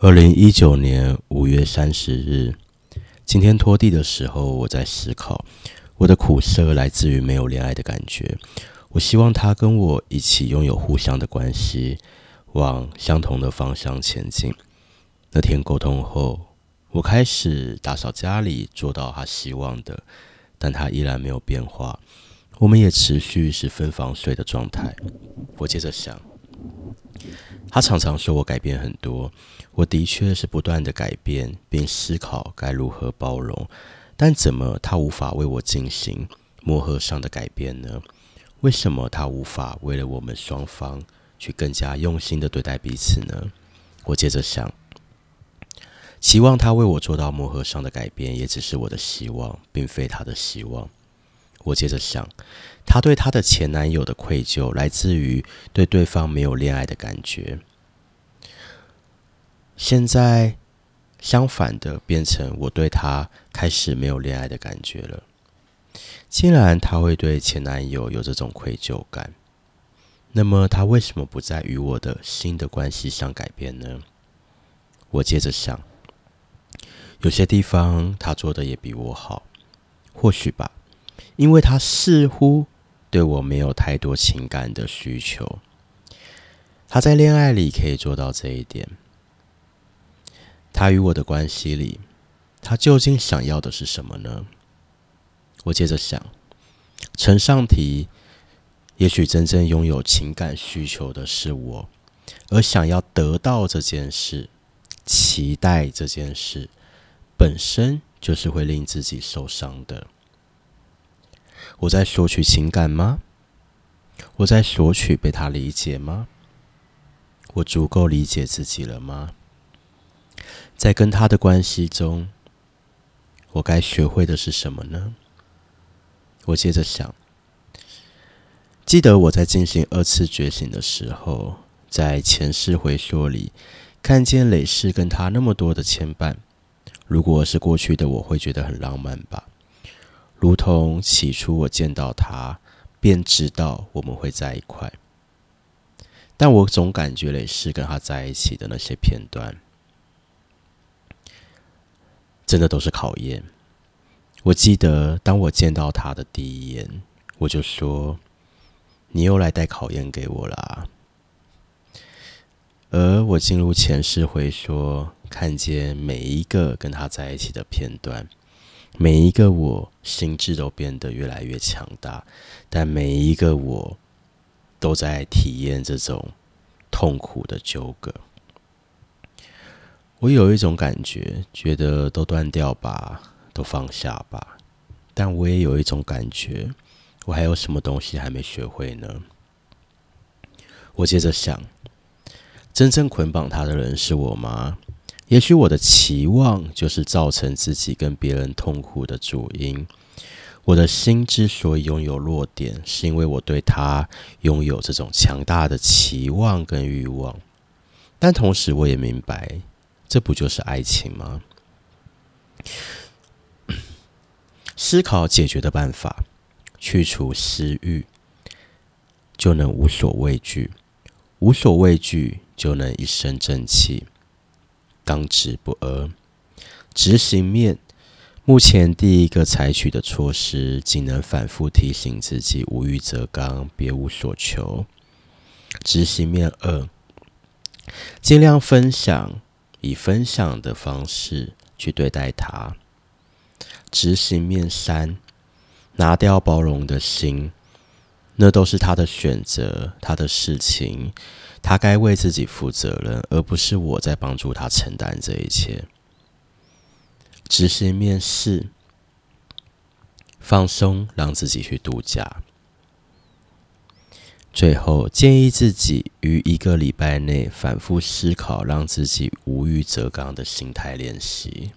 二零一九年五月三十日，今天拖地的时候，我在思考，我的苦涩来自于没有恋爱的感觉。我希望他跟我一起拥有互相的关系，往相同的方向前进。那天沟通后，我开始打扫家里，做到他希望的，但他依然没有变化。我们也持续是分房睡的状态。我接着想。他常常说我改变很多，我的确是不断的改变，并思考该如何包容。但怎么他无法为我进行磨合上的改变呢？为什么他无法为了我们双方去更加用心的对待彼此呢？我接着想，期望他为我做到磨合上的改变，也只是我的希望，并非他的希望。我接着想，她对她的前男友的愧疚来自于对对方没有恋爱的感觉。现在相反的，变成我对她开始没有恋爱的感觉了。既然她会对前男友有这种愧疚感，那么她为什么不在与我的新的关系上改变呢？我接着想，有些地方她做的也比我好，或许吧。因为他似乎对我没有太多情感的需求，他在恋爱里可以做到这一点。他与我的关系里，他究竟想要的是什么呢？我接着想，承上题，也许真正拥有情感需求的是我，而想要得到这件事，期待这件事，本身就是会令自己受伤的。我在索取情感吗？我在索取被他理解吗？我足够理解自己了吗？在跟他的关系中，我该学会的是什么呢？我接着想，记得我在进行二次觉醒的时候，在前世回溯里，看见累世跟他那么多的牵绊。如果是过去的，我会觉得很浪漫吧。如同起初我见到他，便知道我们会在一块。但我总感觉累世跟他在一起的那些片段，真的都是考验。我记得当我见到他的第一眼，我就说：“你又来带考验给我啦。”而我进入前世会说，看见每一个跟他在一起的片段。每一个我心智都变得越来越强大，但每一个我都在体验这种痛苦的纠葛。我有一种感觉，觉得都断掉吧，都放下吧。但我也有一种感觉，我还有什么东西还没学会呢？我接着想，真正捆绑他的人是我吗？也许我的期望就是造成自己跟别人痛苦的主因。我的心之所以拥有弱点，是因为我对他拥有这种强大的期望跟欲望。但同时，我也明白，这不就是爱情吗？思考解决的办法，去除私欲，就能无所畏惧；无所畏惧，就能一身正气。刚直不阿，执行面。目前第一个采取的措施，仅能反复提醒自己无欲则刚，别无所求。执行面二，尽量分享，以分享的方式去对待他。执行面三，拿掉包容的心，那都是他的选择，他的事情。他该为自己负责任，而不是我在帮助他承担这一切。执行面试，放松，让自己去度假。最后建议自己于一个礼拜内反复思考，让自己无欲则刚的心态练习。